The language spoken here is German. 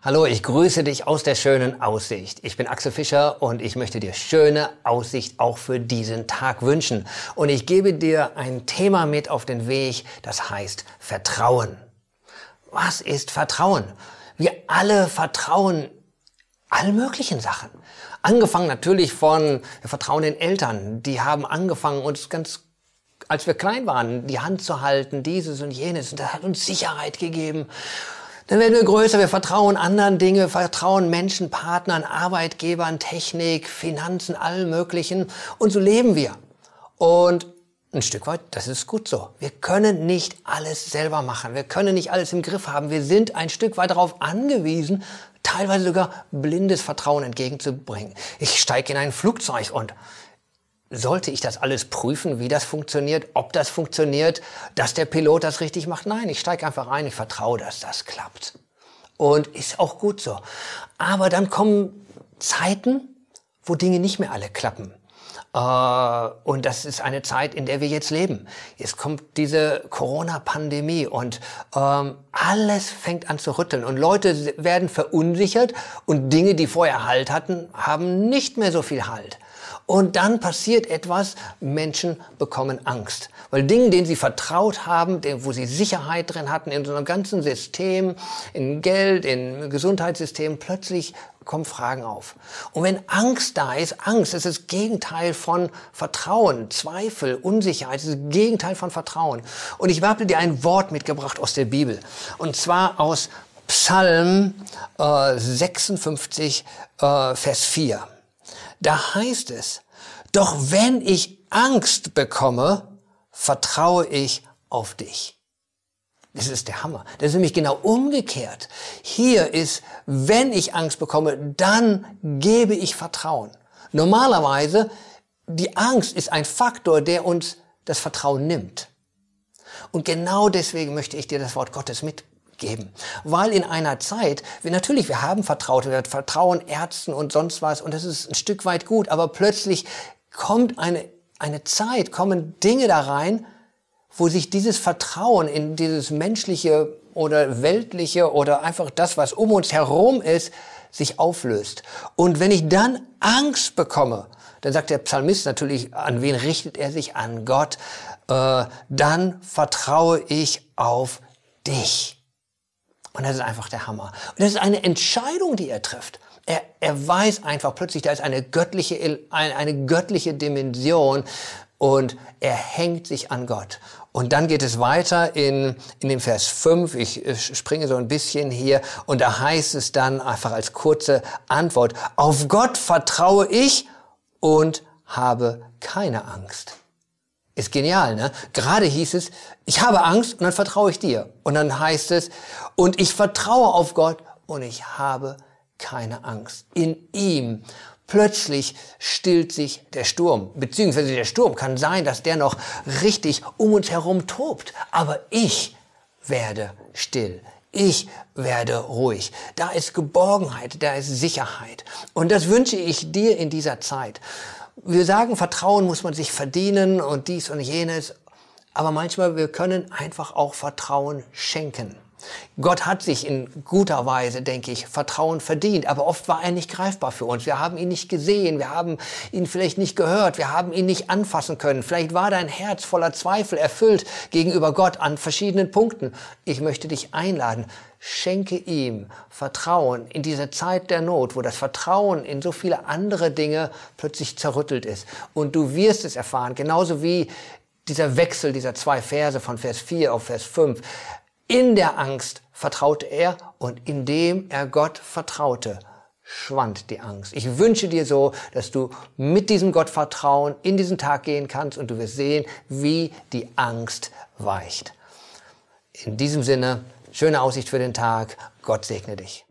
Hallo, ich grüße dich aus der schönen Aussicht. Ich bin Axel Fischer und ich möchte dir schöne Aussicht auch für diesen Tag wünschen. Und ich gebe dir ein Thema mit auf den Weg, das heißt Vertrauen. Was ist Vertrauen? Wir alle vertrauen all möglichen Sachen. Angefangen natürlich von, wir vertrauen den Eltern. Die haben angefangen, uns ganz als wir klein waren, die Hand zu halten, dieses und jenes. Und das hat uns Sicherheit gegeben. Dann werden wir größer, wir vertrauen anderen Dinge, vertrauen Menschen, Partnern, Arbeitgebern, Technik, Finanzen, allen möglichen. Und so leben wir. Und ein Stück weit, das ist gut so. Wir können nicht alles selber machen. Wir können nicht alles im Griff haben. Wir sind ein Stück weit darauf angewiesen, teilweise sogar blindes Vertrauen entgegenzubringen. Ich steige in ein Flugzeug und sollte ich das alles prüfen, wie das funktioniert, ob das funktioniert, dass der Pilot das richtig macht? Nein, ich steige einfach ein, ich vertraue, dass das klappt. Und ist auch gut so. Aber dann kommen Zeiten, wo Dinge nicht mehr alle klappen. Äh, und das ist eine Zeit, in der wir jetzt leben. Jetzt kommt diese Corona-Pandemie und ähm, alles fängt an zu rütteln und Leute werden verunsichert und Dinge, die vorher Halt hatten, haben nicht mehr so viel Halt. Und dann passiert etwas, Menschen bekommen Angst. Weil Dinge, denen sie vertraut haben, wo sie Sicherheit drin hatten, in so einem ganzen System, in Geld, in Gesundheitssystem, plötzlich kommen Fragen auf. Und wenn Angst da ist, Angst ist das Gegenteil von Vertrauen, Zweifel, Unsicherheit, ist das Gegenteil von Vertrauen. Und ich habe dir ein Wort mitgebracht aus der Bibel. Und zwar aus Psalm äh, 56, äh, Vers 4. Da heißt es, doch wenn ich Angst bekomme, vertraue ich auf dich. Das ist der Hammer. Das ist nämlich genau umgekehrt. Hier ist, wenn ich Angst bekomme, dann gebe ich Vertrauen. Normalerweise, die Angst ist ein Faktor, der uns das Vertrauen nimmt. Und genau deswegen möchte ich dir das Wort Gottes mit geben. Weil in einer Zeit, wir natürlich, wir haben Vertraute, wir vertrauen Ärzten und sonst was und das ist ein Stück weit gut, aber plötzlich kommt eine, eine Zeit, kommen Dinge da rein, wo sich dieses Vertrauen in dieses menschliche oder weltliche oder einfach das, was um uns herum ist, sich auflöst. Und wenn ich dann Angst bekomme, dann sagt der Psalmist natürlich, an wen richtet er sich? An Gott. Äh, dann vertraue ich auf dich. Und das ist einfach der Hammer. Und das ist eine Entscheidung, die er trifft. Er, er weiß einfach plötzlich, da ist eine göttliche, eine, eine göttliche Dimension und er hängt sich an Gott. Und dann geht es weiter in, in dem Vers 5. Ich springe so ein bisschen hier. Und da heißt es dann einfach als kurze Antwort, auf Gott vertraue ich und habe keine Angst. Ist genial, ne? Gerade hieß es, ich habe Angst und dann vertraue ich dir. Und dann heißt es, und ich vertraue auf Gott und ich habe keine Angst. In ihm plötzlich stillt sich der Sturm. Beziehungsweise der Sturm kann sein, dass der noch richtig um uns herum tobt. Aber ich werde still. Ich werde ruhig. Da ist Geborgenheit, da ist Sicherheit. Und das wünsche ich dir in dieser Zeit. Wir sagen, Vertrauen muss man sich verdienen und dies und jenes. Aber manchmal, wir können einfach auch Vertrauen schenken. Gott hat sich in guter Weise, denke ich, Vertrauen verdient, aber oft war er nicht greifbar für uns. Wir haben ihn nicht gesehen, wir haben ihn vielleicht nicht gehört, wir haben ihn nicht anfassen können. Vielleicht war dein Herz voller Zweifel erfüllt gegenüber Gott an verschiedenen Punkten. Ich möchte dich einladen, schenke ihm Vertrauen in dieser Zeit der Not, wo das Vertrauen in so viele andere Dinge plötzlich zerrüttelt ist. Und du wirst es erfahren, genauso wie dieser Wechsel dieser zwei Verse von Vers 4 auf Vers 5. In der Angst vertraute er und indem er Gott vertraute, schwand die Angst. Ich wünsche dir so, dass du mit diesem Gottvertrauen in diesen Tag gehen kannst und du wirst sehen, wie die Angst weicht. In diesem Sinne, schöne Aussicht für den Tag. Gott segne dich.